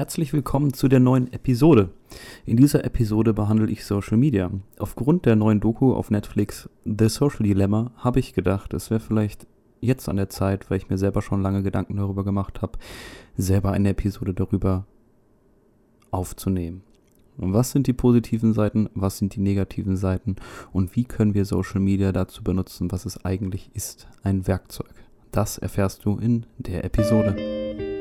Herzlich willkommen zu der neuen Episode. In dieser Episode behandle ich Social Media. Aufgrund der neuen Doku auf Netflix The Social Dilemma habe ich gedacht, es wäre vielleicht jetzt an der Zeit, weil ich mir selber schon lange Gedanken darüber gemacht habe, selber eine Episode darüber aufzunehmen. Was sind die positiven Seiten, was sind die negativen Seiten und wie können wir Social Media dazu benutzen, was es eigentlich ist, ein Werkzeug. Das erfährst du in der Episode.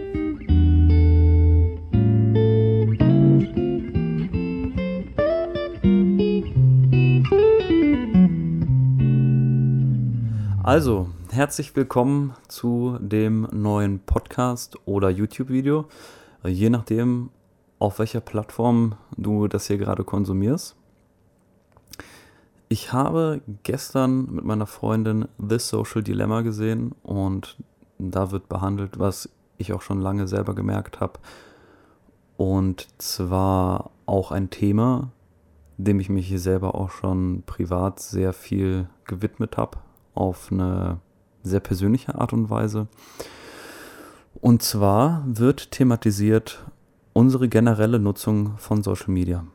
Also, herzlich willkommen zu dem neuen Podcast oder YouTube-Video, je nachdem, auf welcher Plattform du das hier gerade konsumierst. Ich habe gestern mit meiner Freundin The Social Dilemma gesehen und da wird behandelt, was ich auch schon lange selber gemerkt habe. Und zwar auch ein Thema, dem ich mich hier selber auch schon privat sehr viel gewidmet habe, auf eine sehr persönliche Art und Weise. Und zwar wird thematisiert, unsere generelle Nutzung von Social Media.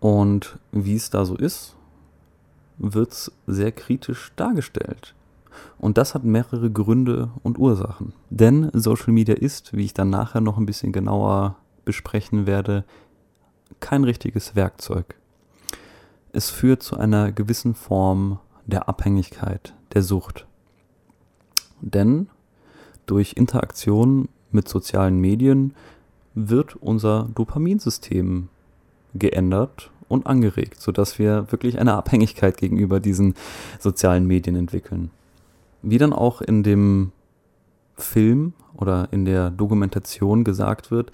Und wie es da so ist, wird es sehr kritisch dargestellt. Und das hat mehrere Gründe und Ursachen. Denn Social Media ist, wie ich dann nachher noch ein bisschen genauer besprechen werde, kein richtiges Werkzeug. Es führt zu einer gewissen Form der Abhängigkeit, der Sucht. Denn durch Interaktion mit sozialen Medien wird unser Dopaminsystem geändert und angeregt, sodass wir wirklich eine Abhängigkeit gegenüber diesen sozialen Medien entwickeln. Wie dann auch in dem Film oder in der Dokumentation gesagt wird,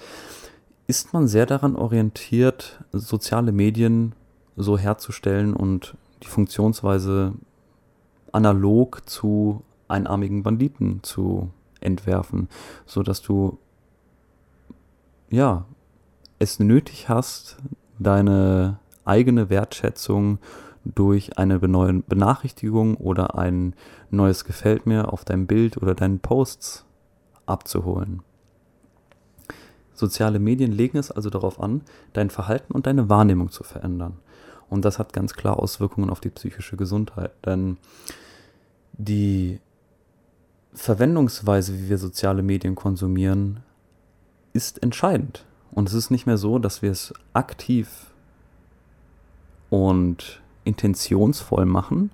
ist man sehr daran orientiert, soziale Medien so herzustellen und die Funktionsweise analog zu einarmigen Banditen zu entwerfen, so dass du ja es nötig hast, deine eigene Wertschätzung durch eine Benachrichtigung oder ein neues Gefällt mir auf deinem Bild oder deinen Posts abzuholen. Soziale Medien legen es also darauf an, dein Verhalten und deine Wahrnehmung zu verändern. Und das hat ganz klar Auswirkungen auf die psychische Gesundheit. Denn die Verwendungsweise, wie wir soziale Medien konsumieren, ist entscheidend. Und es ist nicht mehr so, dass wir es aktiv und intentionsvoll machen,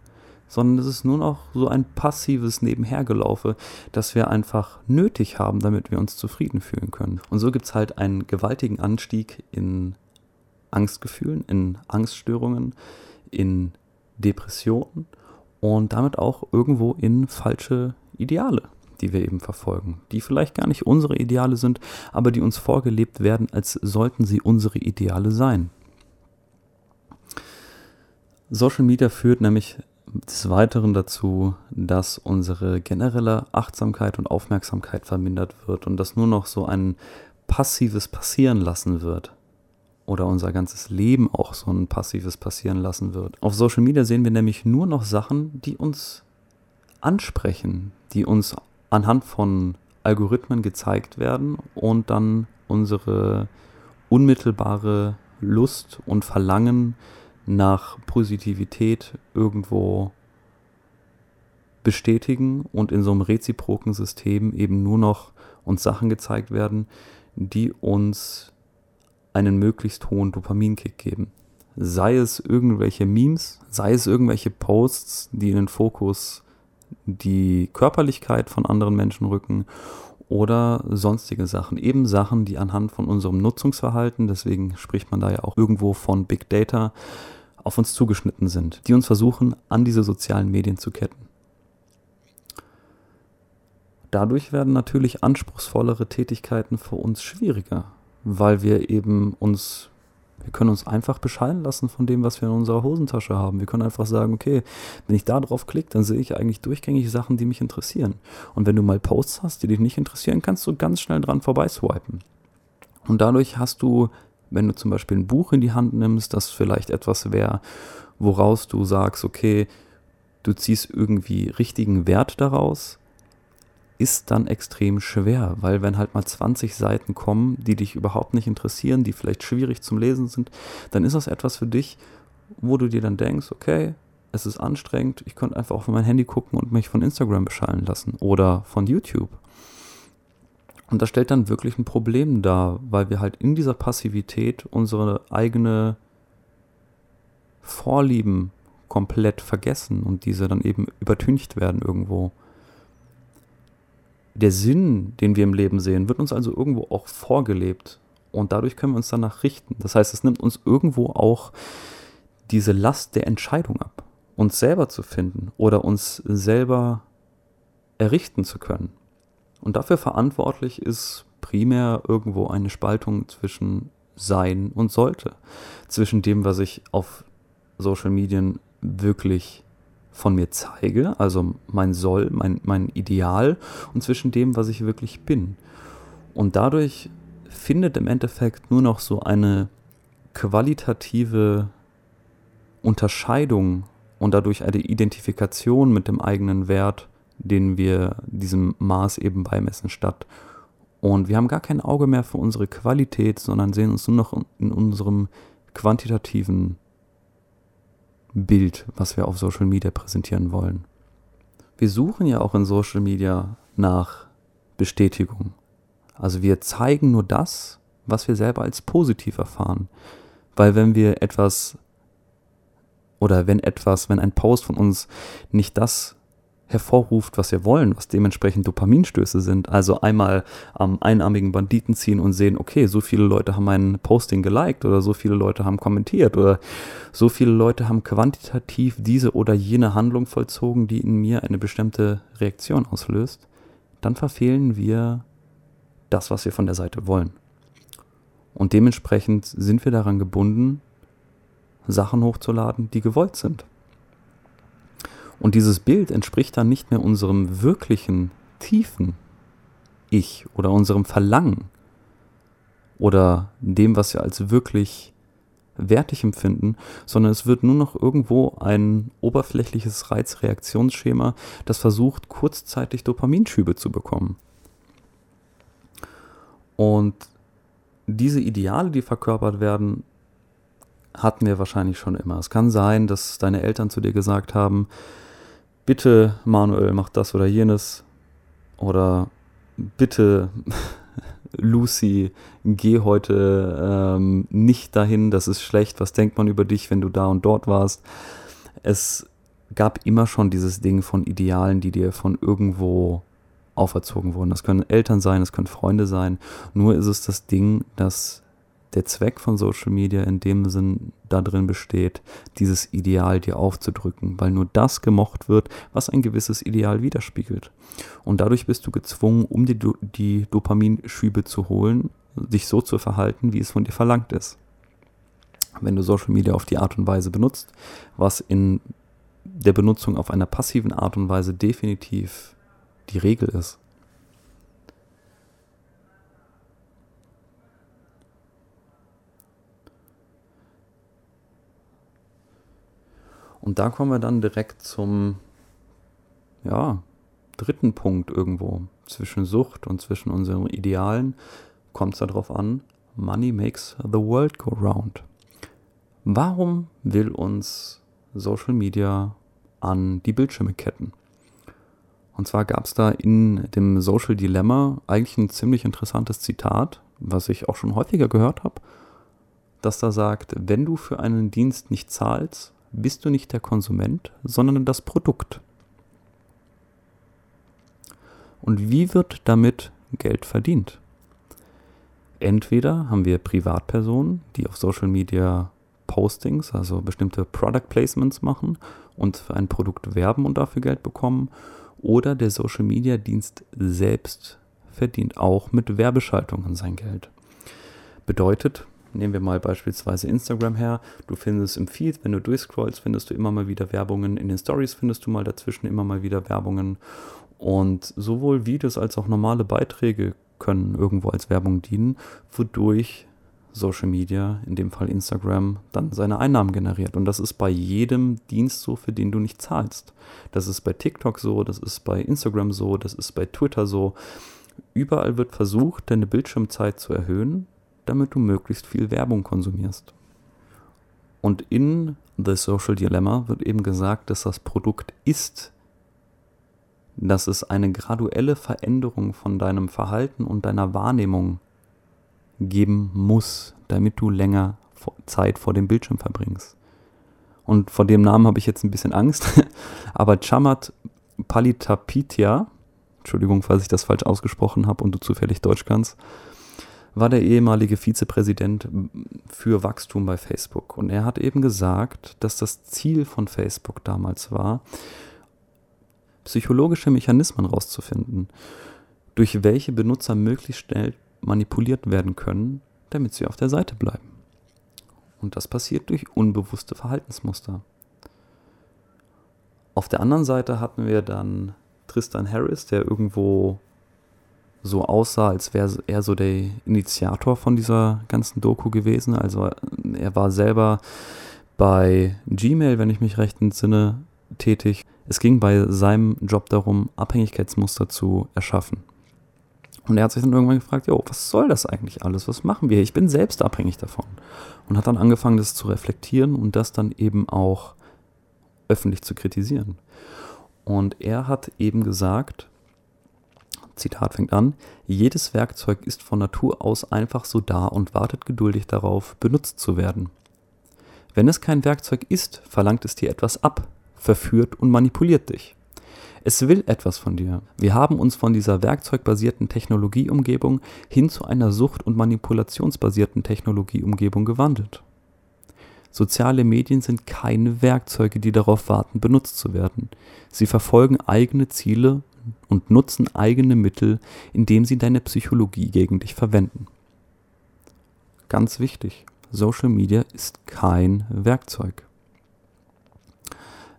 sondern es ist nur noch so ein passives Nebenhergelaufe, das wir einfach nötig haben, damit wir uns zufrieden fühlen können. Und so gibt es halt einen gewaltigen Anstieg in Angstgefühlen, in Angststörungen, in Depressionen und damit auch irgendwo in falsche Ideale, die wir eben verfolgen, die vielleicht gar nicht unsere Ideale sind, aber die uns vorgelebt werden, als sollten sie unsere Ideale sein. Social Media führt nämlich des Weiteren dazu, dass unsere generelle Achtsamkeit und Aufmerksamkeit vermindert wird und dass nur noch so ein passives Passieren lassen wird oder unser ganzes Leben auch so ein passives passieren lassen wird. Auf Social Media sehen wir nämlich nur noch Sachen, die uns ansprechen, die uns anhand von Algorithmen gezeigt werden und dann unsere unmittelbare Lust und Verlangen nach Positivität irgendwo bestätigen und in so einem reziproken System eben nur noch uns Sachen gezeigt werden, die uns einen möglichst hohen Dopaminkick geben. Sei es irgendwelche Memes, sei es irgendwelche Posts, die in den Fokus die Körperlichkeit von anderen Menschen rücken oder sonstige Sachen. Eben Sachen, die anhand von unserem Nutzungsverhalten, deswegen spricht man da ja auch irgendwo von Big Data, auf uns zugeschnitten sind, die uns versuchen, an diese sozialen Medien zu ketten. Dadurch werden natürlich anspruchsvollere Tätigkeiten für uns schwieriger weil wir eben uns, wir können uns einfach bescheiden lassen von dem, was wir in unserer Hosentasche haben. Wir können einfach sagen, okay, wenn ich da drauf klicke, dann sehe ich eigentlich durchgängig Sachen, die mich interessieren. Und wenn du mal Posts hast, die dich nicht interessieren, kannst du ganz schnell dran vorbeiswipen. Und dadurch hast du, wenn du zum Beispiel ein Buch in die Hand nimmst, das vielleicht etwas wäre, woraus du sagst, okay, du ziehst irgendwie richtigen Wert daraus, ist dann extrem schwer, weil wenn halt mal 20 Seiten kommen, die dich überhaupt nicht interessieren, die vielleicht schwierig zum Lesen sind, dann ist das etwas für dich, wo du dir dann denkst, okay, es ist anstrengend, ich könnte einfach auf mein Handy gucken und mich von Instagram beschallen lassen oder von YouTube. Und das stellt dann wirklich ein Problem dar, weil wir halt in dieser Passivität unsere eigene Vorlieben komplett vergessen und diese dann eben übertüncht werden irgendwo. Der Sinn, den wir im Leben sehen, wird uns also irgendwo auch vorgelebt und dadurch können wir uns danach richten. Das heißt, es nimmt uns irgendwo auch diese Last der Entscheidung ab, uns selber zu finden oder uns selber errichten zu können. Und dafür verantwortlich ist primär irgendwo eine Spaltung zwischen sein und sollte, zwischen dem, was ich auf Social Medien wirklich von mir zeige, also mein Soll, mein, mein Ideal und zwischen dem, was ich wirklich bin. Und dadurch findet im Endeffekt nur noch so eine qualitative Unterscheidung und dadurch eine Identifikation mit dem eigenen Wert, den wir diesem Maß eben beimessen, statt. Und wir haben gar kein Auge mehr für unsere Qualität, sondern sehen uns nur noch in unserem quantitativen Bild, was wir auf Social Media präsentieren wollen. Wir suchen ja auch in Social Media nach Bestätigung. Also wir zeigen nur das, was wir selber als positiv erfahren. Weil wenn wir etwas oder wenn etwas, wenn ein Post von uns nicht das hervorruft, was wir wollen, was dementsprechend Dopaminstöße sind. Also einmal am einarmigen Banditen ziehen und sehen, okay, so viele Leute haben mein Posting geliked oder so viele Leute haben kommentiert oder so viele Leute haben quantitativ diese oder jene Handlung vollzogen, die in mir eine bestimmte Reaktion auslöst, dann verfehlen wir das, was wir von der Seite wollen. Und dementsprechend sind wir daran gebunden, Sachen hochzuladen, die gewollt sind. Und dieses Bild entspricht dann nicht mehr unserem wirklichen, tiefen Ich oder unserem Verlangen oder dem, was wir als wirklich wertig empfinden, sondern es wird nur noch irgendwo ein oberflächliches Reizreaktionsschema, das versucht, kurzzeitig Dopaminschübe zu bekommen. Und diese Ideale, die verkörpert werden, hatten wir wahrscheinlich schon immer. Es kann sein, dass deine Eltern zu dir gesagt haben, bitte Manuel, mach das oder jenes. Oder bitte Lucy, geh heute ähm, nicht dahin, das ist schlecht, was denkt man über dich, wenn du da und dort warst. Es gab immer schon dieses Ding von Idealen, die dir von irgendwo auferzogen wurden. Das können Eltern sein, das können Freunde sein. Nur ist es das Ding, dass der Zweck von Social Media in dem Sinn darin besteht, dieses Ideal dir aufzudrücken, weil nur das gemocht wird, was ein gewisses Ideal widerspiegelt. Und dadurch bist du gezwungen, um die, die Dopaminschübe zu holen, dich so zu verhalten, wie es von dir verlangt ist. Wenn du Social Media auf die Art und Weise benutzt, was in der Benutzung auf einer passiven Art und Weise definitiv die Regel ist, Und da kommen wir dann direkt zum, ja, dritten Punkt irgendwo. Zwischen Sucht und zwischen unseren Idealen kommt es darauf an, Money makes the world go round. Warum will uns Social Media an die Bildschirme ketten? Und zwar gab es da in dem Social Dilemma eigentlich ein ziemlich interessantes Zitat, was ich auch schon häufiger gehört habe, das da sagt, wenn du für einen Dienst nicht zahlst, bist du nicht der Konsument, sondern das Produkt. Und wie wird damit Geld verdient? Entweder haben wir Privatpersonen, die auf Social Media Postings, also bestimmte Product Placements machen und für ein Produkt werben und dafür Geld bekommen, oder der Social Media Dienst selbst verdient auch mit Werbeschaltungen sein Geld. Bedeutet, Nehmen wir mal beispielsweise Instagram her. Du findest im Feed, wenn du durchscrollst, findest du immer mal wieder Werbungen. In den Stories findest du mal dazwischen immer mal wieder Werbungen. Und sowohl Videos als auch normale Beiträge können irgendwo als Werbung dienen, wodurch Social Media, in dem Fall Instagram, dann seine Einnahmen generiert. Und das ist bei jedem Dienst so, für den du nicht zahlst. Das ist bei TikTok so, das ist bei Instagram so, das ist bei Twitter so. Überall wird versucht, deine Bildschirmzeit zu erhöhen, damit du möglichst viel Werbung konsumierst. Und in The Social Dilemma wird eben gesagt, dass das Produkt ist, dass es eine graduelle Veränderung von deinem Verhalten und deiner Wahrnehmung geben muss, damit du länger Zeit vor dem Bildschirm verbringst. Und vor dem Namen habe ich jetzt ein bisschen Angst, aber Chamat Palitapitya, Entschuldigung, falls ich das falsch ausgesprochen habe und du zufällig Deutsch kannst, war der ehemalige Vizepräsident für Wachstum bei Facebook. Und er hat eben gesagt, dass das Ziel von Facebook damals war, psychologische Mechanismen rauszufinden, durch welche Benutzer möglichst schnell manipuliert werden können, damit sie auf der Seite bleiben. Und das passiert durch unbewusste Verhaltensmuster. Auf der anderen Seite hatten wir dann Tristan Harris, der irgendwo so aussah, als wäre er so der Initiator von dieser ganzen Doku gewesen. Also er war selber bei Gmail, wenn ich mich recht entsinne, tätig. Es ging bei seinem Job darum, Abhängigkeitsmuster zu erschaffen. Und er hat sich dann irgendwann gefragt, jo, was soll das eigentlich alles? Was machen wir? Ich bin selbst abhängig davon. Und hat dann angefangen, das zu reflektieren und das dann eben auch öffentlich zu kritisieren. Und er hat eben gesagt, Zitat fängt an, jedes Werkzeug ist von Natur aus einfach so da und wartet geduldig darauf, benutzt zu werden. Wenn es kein Werkzeug ist, verlangt es dir etwas ab, verführt und manipuliert dich. Es will etwas von dir. Wir haben uns von dieser werkzeugbasierten Technologieumgebung hin zu einer sucht- und manipulationsbasierten Technologieumgebung gewandelt. Soziale Medien sind keine Werkzeuge, die darauf warten, benutzt zu werden. Sie verfolgen eigene Ziele und nutzen eigene Mittel, indem sie deine Psychologie gegen dich verwenden. Ganz wichtig, Social Media ist kein Werkzeug.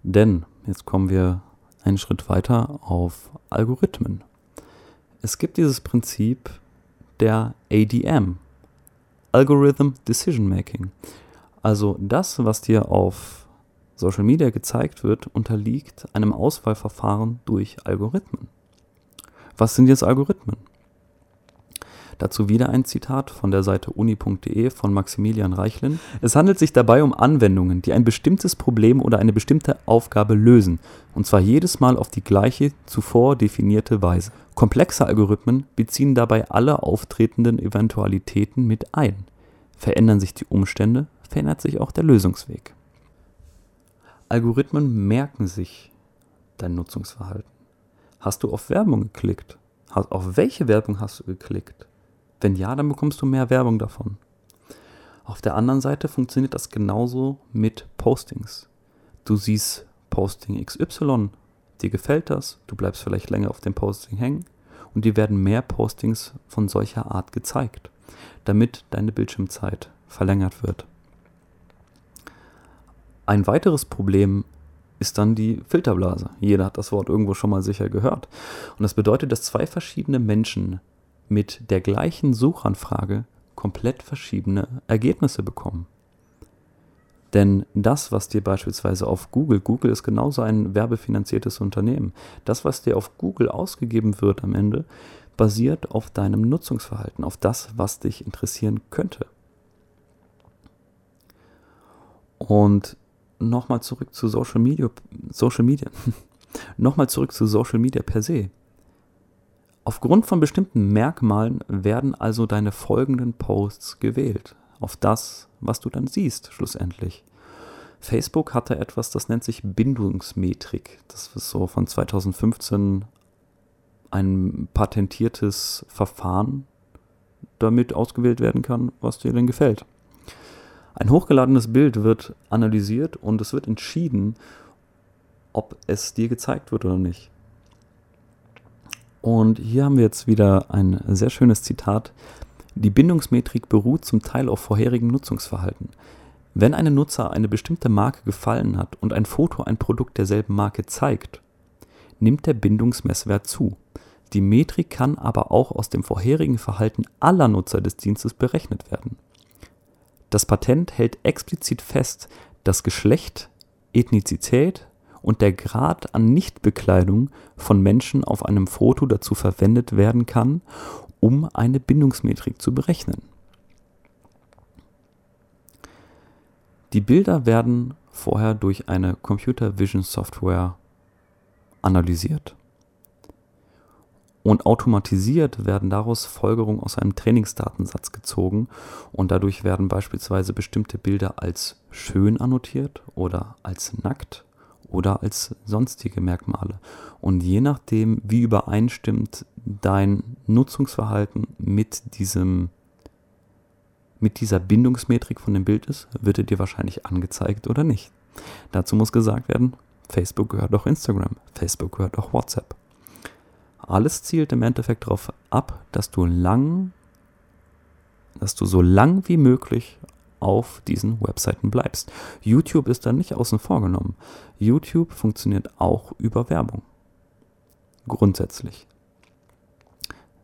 Denn, jetzt kommen wir einen Schritt weiter auf Algorithmen. Es gibt dieses Prinzip der ADM, Algorithm Decision Making. Also das, was dir auf Social Media gezeigt wird, unterliegt einem Auswahlverfahren durch Algorithmen. Was sind jetzt Algorithmen? Dazu wieder ein Zitat von der Seite uni.de von Maximilian Reichlin. Es handelt sich dabei um Anwendungen, die ein bestimmtes Problem oder eine bestimmte Aufgabe lösen, und zwar jedes Mal auf die gleiche zuvor definierte Weise. Komplexe Algorithmen beziehen dabei alle auftretenden Eventualitäten mit ein. Verändern sich die Umstände, verändert sich auch der Lösungsweg. Algorithmen merken sich dein Nutzungsverhalten. Hast du auf Werbung geklickt? Auf welche Werbung hast du geklickt? Wenn ja, dann bekommst du mehr Werbung davon. Auf der anderen Seite funktioniert das genauso mit Postings. Du siehst Posting XY, dir gefällt das, du bleibst vielleicht länger auf dem Posting hängen und dir werden mehr Postings von solcher Art gezeigt, damit deine Bildschirmzeit verlängert wird. Ein weiteres Problem ist dann die Filterblase. Jeder hat das Wort irgendwo schon mal sicher gehört. Und das bedeutet, dass zwei verschiedene Menschen mit der gleichen Suchanfrage komplett verschiedene Ergebnisse bekommen. Denn das, was dir beispielsweise auf Google, Google ist genauso ein werbefinanziertes Unternehmen, das, was dir auf Google ausgegeben wird am Ende, basiert auf deinem Nutzungsverhalten, auf das, was dich interessieren könnte. Und nochmal zurück zu Social Media, Social Media, nochmal zurück zu Social Media per se. Aufgrund von bestimmten Merkmalen werden also deine folgenden Posts gewählt. Auf das, was du dann siehst, schlussendlich. Facebook hatte etwas, das nennt sich Bindungsmetrik. Das ist so von 2015 ein patentiertes Verfahren, damit ausgewählt werden kann, was dir denn gefällt. Ein hochgeladenes Bild wird analysiert und es wird entschieden, ob es dir gezeigt wird oder nicht. Und hier haben wir jetzt wieder ein sehr schönes Zitat. Die Bindungsmetrik beruht zum Teil auf vorherigen Nutzungsverhalten. Wenn einem Nutzer eine bestimmte Marke gefallen hat und ein Foto ein Produkt derselben Marke zeigt, nimmt der Bindungsmesswert zu. Die Metrik kann aber auch aus dem vorherigen Verhalten aller Nutzer des Dienstes berechnet werden. Das Patent hält explizit fest, dass Geschlecht, Ethnizität und der Grad an Nichtbekleidung von Menschen auf einem Foto dazu verwendet werden kann, um eine Bindungsmetrik zu berechnen. Die Bilder werden vorher durch eine Computer Vision Software analysiert. Und automatisiert werden daraus Folgerungen aus einem Trainingsdatensatz gezogen und dadurch werden beispielsweise bestimmte Bilder als schön annotiert oder als nackt oder als sonstige Merkmale. Und je nachdem, wie übereinstimmt dein Nutzungsverhalten mit diesem mit dieser Bindungsmetrik von dem Bild ist, wird er dir wahrscheinlich angezeigt oder nicht. Dazu muss gesagt werden, Facebook gehört auch Instagram, Facebook gehört auch WhatsApp. Alles zielt im Endeffekt darauf ab, dass du lang, dass du so lang wie möglich auf diesen Webseiten bleibst. YouTube ist da nicht außen vor genommen. YouTube funktioniert auch über Werbung. Grundsätzlich.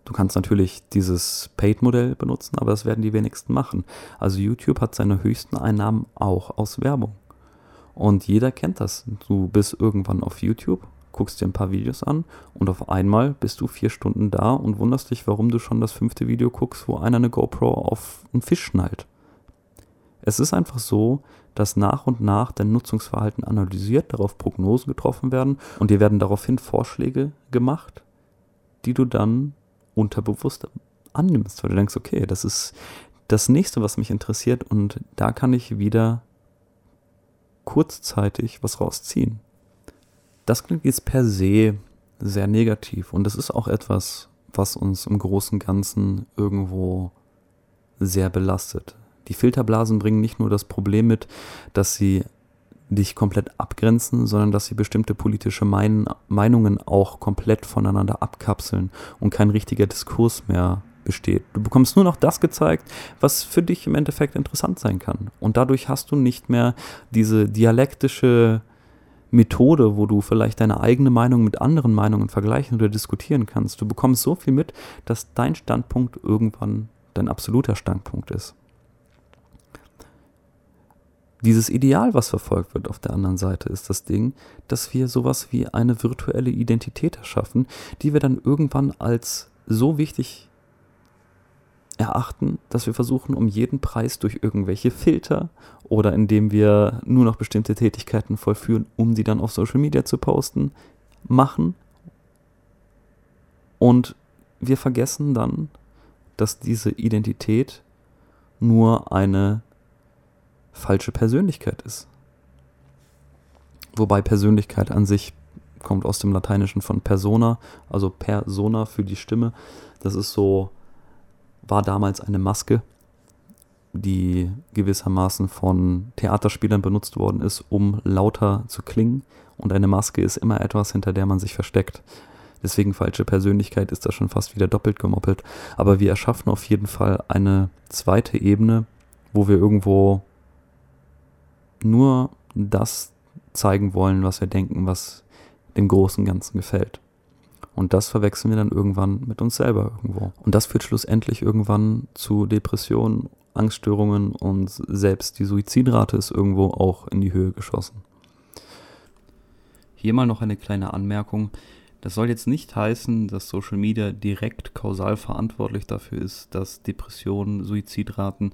Du kannst natürlich dieses Paid-Modell benutzen, aber das werden die wenigsten machen. Also YouTube hat seine höchsten Einnahmen auch aus Werbung. Und jeder kennt das. Du bist irgendwann auf YouTube, guckst dir ein paar Videos an und auf einmal bist du vier Stunden da und wunderst dich, warum du schon das fünfte Video guckst, wo einer eine GoPro auf einen Fisch schnallt. Es ist einfach so, dass nach und nach dein Nutzungsverhalten analysiert, darauf Prognosen getroffen werden und dir werden daraufhin Vorschläge gemacht, die du dann unterbewusst annimmst, weil du denkst, okay, das ist das nächste, was mich interessiert und da kann ich wieder kurzzeitig was rausziehen. Das klingt jetzt per se sehr negativ und das ist auch etwas, was uns im Großen Ganzen irgendwo sehr belastet. Die Filterblasen bringen nicht nur das Problem mit, dass sie dich komplett abgrenzen, sondern dass sie bestimmte politische mein Meinungen auch komplett voneinander abkapseln und kein richtiger Diskurs mehr besteht. Du bekommst nur noch das gezeigt, was für dich im Endeffekt interessant sein kann. Und dadurch hast du nicht mehr diese dialektische Methode, wo du vielleicht deine eigene Meinung mit anderen Meinungen vergleichen oder diskutieren kannst. Du bekommst so viel mit, dass dein Standpunkt irgendwann dein absoluter Standpunkt ist. Dieses Ideal, was verfolgt wird auf der anderen Seite, ist das Ding, dass wir sowas wie eine virtuelle Identität erschaffen, die wir dann irgendwann als so wichtig erachten, dass wir versuchen, um jeden Preis durch irgendwelche Filter oder indem wir nur noch bestimmte Tätigkeiten vollführen, um sie dann auf Social Media zu posten, machen. Und wir vergessen dann, dass diese Identität nur eine falsche Persönlichkeit ist. Wobei Persönlichkeit an sich kommt aus dem Lateinischen von persona, also persona für die Stimme. Das ist so war damals eine Maske, die gewissermaßen von Theaterspielern benutzt worden ist, um lauter zu klingen. Und eine Maske ist immer etwas, hinter der man sich versteckt. Deswegen falsche Persönlichkeit ist da schon fast wieder doppelt gemoppelt. Aber wir erschaffen auf jeden Fall eine zweite Ebene, wo wir irgendwo nur das zeigen wollen, was wir denken, was dem großen Ganzen gefällt. Und das verwechseln wir dann irgendwann mit uns selber irgendwo. Und das führt schlussendlich irgendwann zu Depressionen, Angststörungen und selbst die Suizidrate ist irgendwo auch in die Höhe geschossen. Hier mal noch eine kleine Anmerkung. Das soll jetzt nicht heißen, dass Social Media direkt kausal verantwortlich dafür ist, dass Depressionen, Suizidraten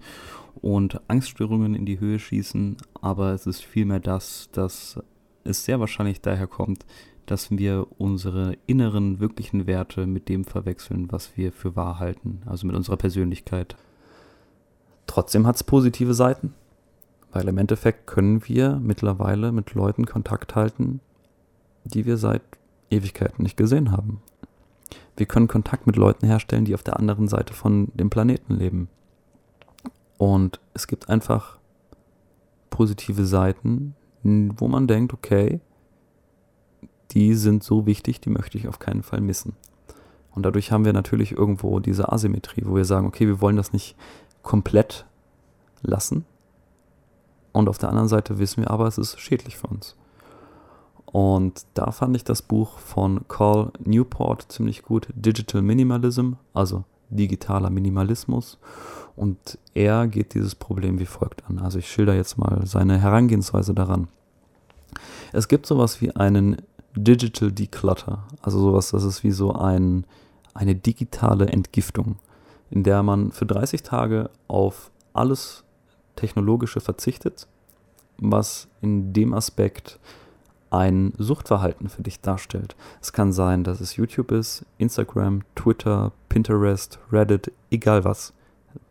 und Angststörungen in die Höhe schießen, aber es ist vielmehr das, dass es sehr wahrscheinlich daher kommt, dass wir unsere inneren, wirklichen Werte mit dem verwechseln, was wir für wahr halten, also mit unserer Persönlichkeit. Trotzdem hat es positive Seiten, weil im Endeffekt können wir mittlerweile mit Leuten Kontakt halten, die wir seit Ewigkeiten nicht gesehen haben. Wir können Kontakt mit Leuten herstellen, die auf der anderen Seite von dem Planeten leben. Und es gibt einfach positive Seiten, wo man denkt, okay, die sind so wichtig, die möchte ich auf keinen Fall missen. Und dadurch haben wir natürlich irgendwo diese Asymmetrie, wo wir sagen, okay, wir wollen das nicht komplett lassen. Und auf der anderen Seite wissen wir aber, es ist schädlich für uns. Und da fand ich das Buch von Carl Newport ziemlich gut, Digital Minimalism, also digitaler Minimalismus. Und er geht dieses Problem wie folgt an. Also ich schilder jetzt mal seine Herangehensweise daran. Es gibt sowas wie einen Digital Declutter, also sowas, das ist wie so ein, eine digitale Entgiftung, in der man für 30 Tage auf alles Technologische verzichtet, was in dem Aspekt ein Suchtverhalten für dich darstellt. Es kann sein, dass es YouTube ist, Instagram, Twitter, Pinterest, Reddit, egal was.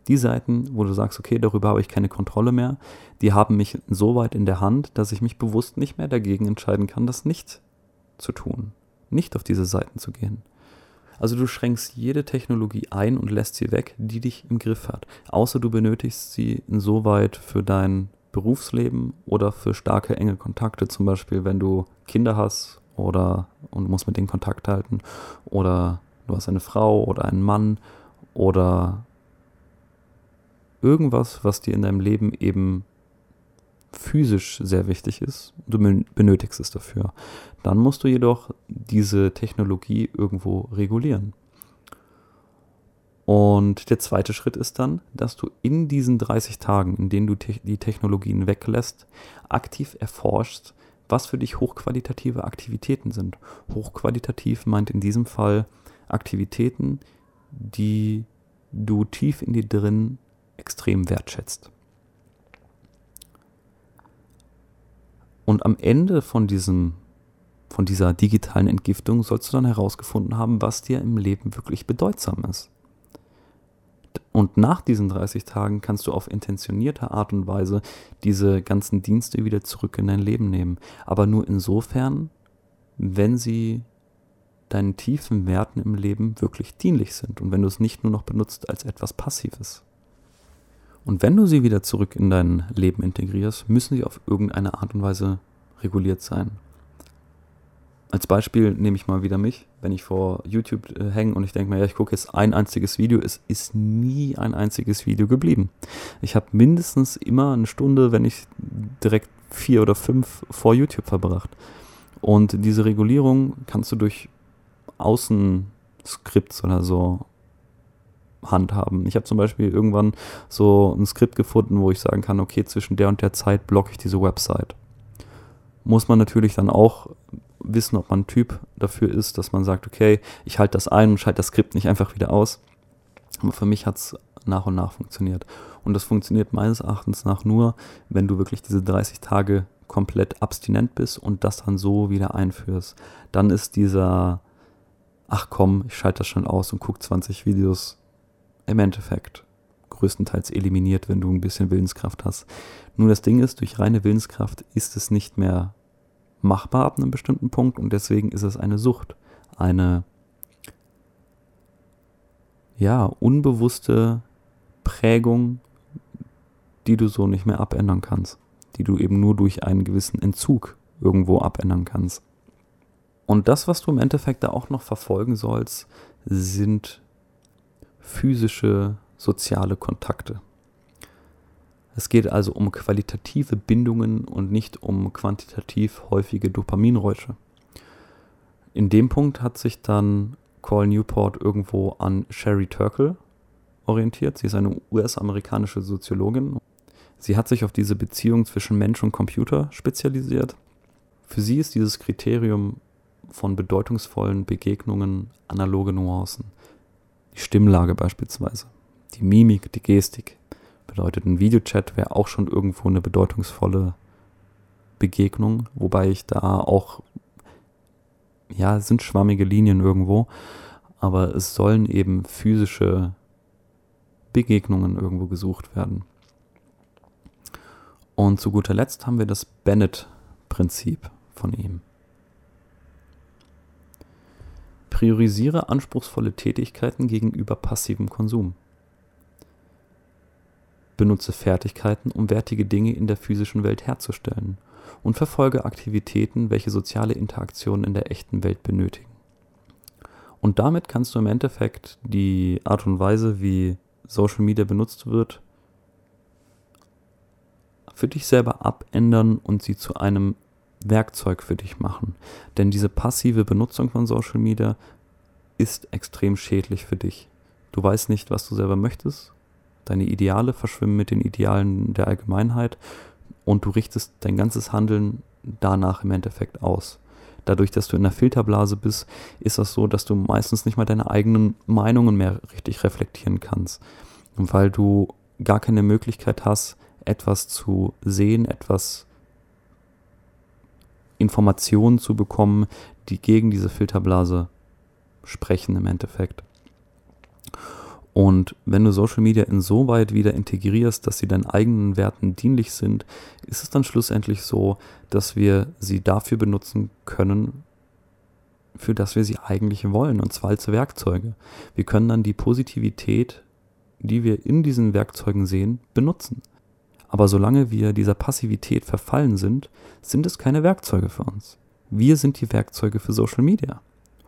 Die Seiten, wo du sagst, okay, darüber habe ich keine Kontrolle mehr, die haben mich so weit in der Hand, dass ich mich bewusst nicht mehr dagegen entscheiden kann, das nicht zu tun, nicht auf diese Seiten zu gehen. Also du schränkst jede Technologie ein und lässt sie weg, die dich im Griff hat. Außer du benötigst sie insoweit für dein Berufsleben oder für starke enge Kontakte, zum Beispiel wenn du Kinder hast oder und musst mit denen Kontakt halten oder du hast eine Frau oder einen Mann oder irgendwas, was dir in deinem Leben eben physisch sehr wichtig ist, du benötigst es dafür. Dann musst du jedoch diese Technologie irgendwo regulieren. Und der zweite Schritt ist dann, dass du in diesen 30 Tagen, in denen du te die Technologien weglässt, aktiv erforschst, was für dich hochqualitative Aktivitäten sind. Hochqualitativ meint in diesem Fall Aktivitäten, die du tief in dir drin extrem wertschätzt. Und am Ende von diesem von dieser digitalen Entgiftung sollst du dann herausgefunden haben, was dir im Leben wirklich bedeutsam ist. Und nach diesen 30 Tagen kannst du auf intentionierte Art und Weise diese ganzen Dienste wieder zurück in dein Leben nehmen. Aber nur insofern, wenn sie deinen tiefen Werten im Leben wirklich dienlich sind und wenn du es nicht nur noch benutzt als etwas Passives. Und wenn du sie wieder zurück in dein Leben integrierst, müssen sie auf irgendeine Art und Weise reguliert sein. Als Beispiel nehme ich mal wieder mich, wenn ich vor YouTube äh, hänge und ich denke mir, ja, ich gucke jetzt ein einziges Video, es ist nie ein einziges Video geblieben. Ich habe mindestens immer eine Stunde, wenn nicht direkt vier oder fünf vor YouTube verbracht. Und diese Regulierung kannst du durch Außenskripts oder so handhaben. Ich habe zum Beispiel irgendwann so ein Skript gefunden, wo ich sagen kann, okay, zwischen der und der Zeit blocke ich diese Website. Muss man natürlich dann auch wissen, ob man Typ dafür ist, dass man sagt, okay, ich halte das ein und schalte das Skript nicht einfach wieder aus. Aber für mich hat es nach und nach funktioniert. Und das funktioniert meines Erachtens nach nur, wenn du wirklich diese 30 Tage komplett abstinent bist und das dann so wieder einführst. Dann ist dieser, ach komm, ich schalte das schon aus und gucke 20 Videos im Endeffekt größtenteils eliminiert, wenn du ein bisschen Willenskraft hast. Nur das Ding ist, durch reine Willenskraft ist es nicht mehr machbar ab einem bestimmten Punkt und deswegen ist es eine Sucht. Eine ja, unbewusste Prägung, die du so nicht mehr abändern kannst, die du eben nur durch einen gewissen Entzug irgendwo abändern kannst. Und das, was du im Endeffekt da auch noch verfolgen sollst, sind physische, soziale Kontakte. Es geht also um qualitative Bindungen und nicht um quantitativ häufige Dopaminräusche. In dem Punkt hat sich dann Cole Newport irgendwo an Sherry Turkle orientiert. Sie ist eine US-amerikanische Soziologin. Sie hat sich auf diese Beziehung zwischen Mensch und Computer spezialisiert. Für sie ist dieses Kriterium von bedeutungsvollen Begegnungen analoge Nuancen. Die Stimmlage beispielsweise, die Mimik, die Gestik, Bedeutet, ein Videochat wäre auch schon irgendwo eine bedeutungsvolle Begegnung, wobei ich da auch, ja, es sind schwammige Linien irgendwo, aber es sollen eben physische Begegnungen irgendwo gesucht werden. Und zu guter Letzt haben wir das Bennett-Prinzip von ihm. Priorisiere anspruchsvolle Tätigkeiten gegenüber passivem Konsum. Benutze Fertigkeiten, um wertige Dinge in der physischen Welt herzustellen und verfolge Aktivitäten, welche soziale Interaktionen in der echten Welt benötigen. Und damit kannst du im Endeffekt die Art und Weise, wie Social Media benutzt wird, für dich selber abändern und sie zu einem Werkzeug für dich machen. Denn diese passive Benutzung von Social Media ist extrem schädlich für dich. du weißt nicht, was du selber möchtest, deine Ideale verschwimmen mit den Idealen der Allgemeinheit und du richtest dein ganzes Handeln danach im Endeffekt aus. Dadurch, dass du in der Filterblase bist, ist das so, dass du meistens nicht mal deine eigenen Meinungen mehr richtig reflektieren kannst, weil du gar keine Möglichkeit hast, etwas zu sehen, etwas Informationen zu bekommen, die gegen diese Filterblase sprechen im Endeffekt. Und wenn du Social Media insoweit wieder integrierst, dass sie deinen eigenen Werten dienlich sind, ist es dann schlussendlich so, dass wir sie dafür benutzen können, für das wir sie eigentlich wollen, und zwar als Werkzeuge. Wir können dann die Positivität, die wir in diesen Werkzeugen sehen, benutzen. Aber solange wir dieser Passivität verfallen sind, sind es keine Werkzeuge für uns. Wir sind die Werkzeuge für Social Media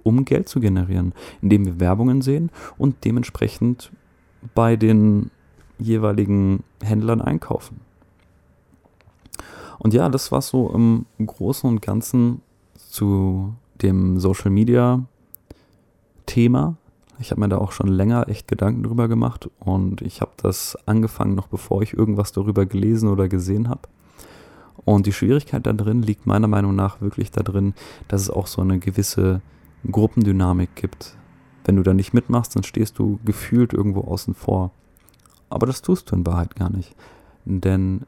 um Geld zu generieren, indem wir Werbungen sehen und dementsprechend bei den jeweiligen Händlern einkaufen. Und ja, das war so im Großen und Ganzen zu dem Social Media Thema. Ich habe mir da auch schon länger echt Gedanken drüber gemacht und ich habe das angefangen, noch bevor ich irgendwas darüber gelesen oder gesehen habe. Und die Schwierigkeit da drin liegt meiner Meinung nach wirklich darin, dass es auch so eine gewisse Gruppendynamik gibt. Wenn du da nicht mitmachst, dann stehst du gefühlt irgendwo außen vor. Aber das tust du in Wahrheit gar nicht. Denn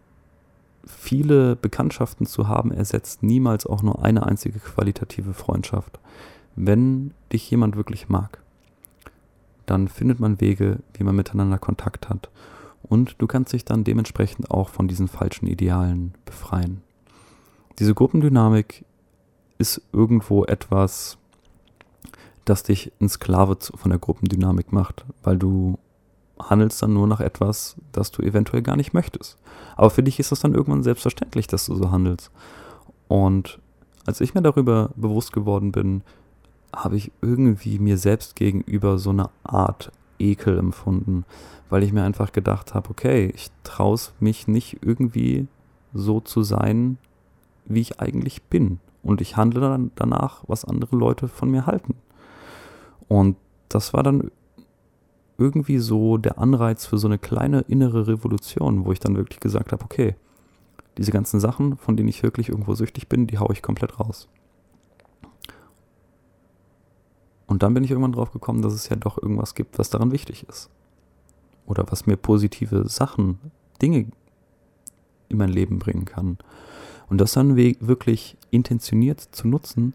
viele Bekanntschaften zu haben, ersetzt niemals auch nur eine einzige qualitative Freundschaft. Wenn dich jemand wirklich mag, dann findet man Wege, wie man miteinander Kontakt hat. Und du kannst dich dann dementsprechend auch von diesen falschen Idealen befreien. Diese Gruppendynamik ist irgendwo etwas, das dich ein Sklave von der Gruppendynamik macht, weil du handelst dann nur nach etwas, das du eventuell gar nicht möchtest. Aber für dich ist es dann irgendwann selbstverständlich, dass du so handelst. Und als ich mir darüber bewusst geworden bin, habe ich irgendwie mir selbst gegenüber so eine Art Ekel empfunden, weil ich mir einfach gedacht habe, okay, ich traue mich nicht irgendwie so zu sein, wie ich eigentlich bin. Und ich handle dann danach, was andere Leute von mir halten. Und das war dann irgendwie so der Anreiz für so eine kleine innere Revolution, wo ich dann wirklich gesagt habe, okay, diese ganzen Sachen, von denen ich wirklich irgendwo süchtig bin, die haue ich komplett raus. Und dann bin ich irgendwann drauf gekommen, dass es ja doch irgendwas gibt, was daran wichtig ist. Oder was mir positive Sachen, Dinge in mein Leben bringen kann. Und das dann wirklich intentioniert zu nutzen,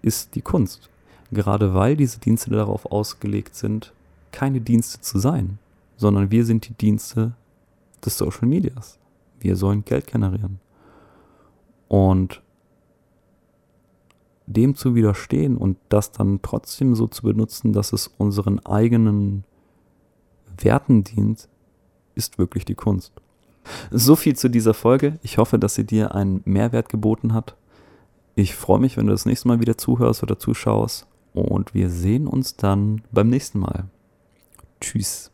ist die Kunst gerade weil diese Dienste darauf ausgelegt sind, keine Dienste zu sein, sondern wir sind die Dienste des Social Medias. Wir sollen Geld generieren. Und dem zu widerstehen und das dann trotzdem so zu benutzen, dass es unseren eigenen Werten dient, ist wirklich die Kunst. So viel zu dieser Folge. Ich hoffe, dass sie dir einen Mehrwert geboten hat. Ich freue mich, wenn du das nächste Mal wieder zuhörst oder zuschaust und wir sehen uns dann beim nächsten Mal. Tschüss.